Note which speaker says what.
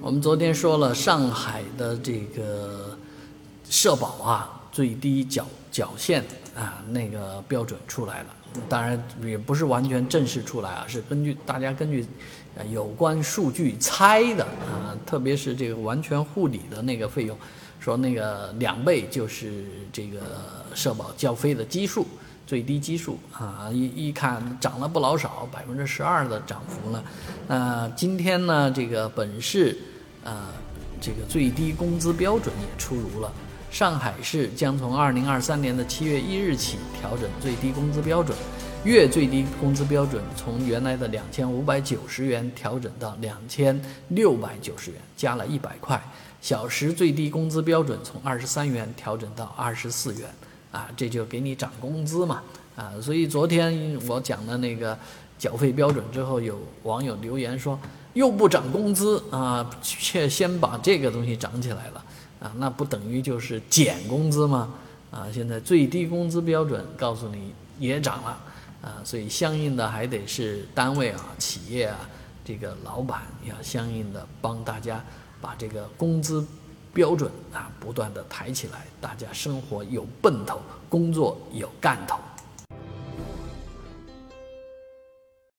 Speaker 1: 我们昨天说了上海的这个社保啊，最低缴缴现啊那个标准出来了，当然也不是完全正式出来啊，是根据大家根据有关数据猜的啊，特别是这个完全护理的那个费用，说那个两倍就是这个社保交费的基数。最低基数啊，一一看涨了不老少，百分之十二的涨幅了。那今天呢，这个本市啊，这个最低工资标准也出炉了。上海市将从二零二三年的七月一日起调整最低工资标准，月最低工资标准从原来的两千五百九十元调整到两千六百九十元，加了一百块。小时最低工资标准从二十三元调整到二十四元。啊，这就给你涨工资嘛，啊，所以昨天我讲的那个缴费标准之后，有网友留言说又不涨工资啊，却先把这个东西涨起来了，啊，那不等于就是减工资吗？啊，现在最低工资标准告诉你也涨了，啊，所以相应的还得是单位啊、企业啊，这个老板要相应的帮大家把这个工资。标准啊，不断的抬起来，大家生活有奔头，工作有干头。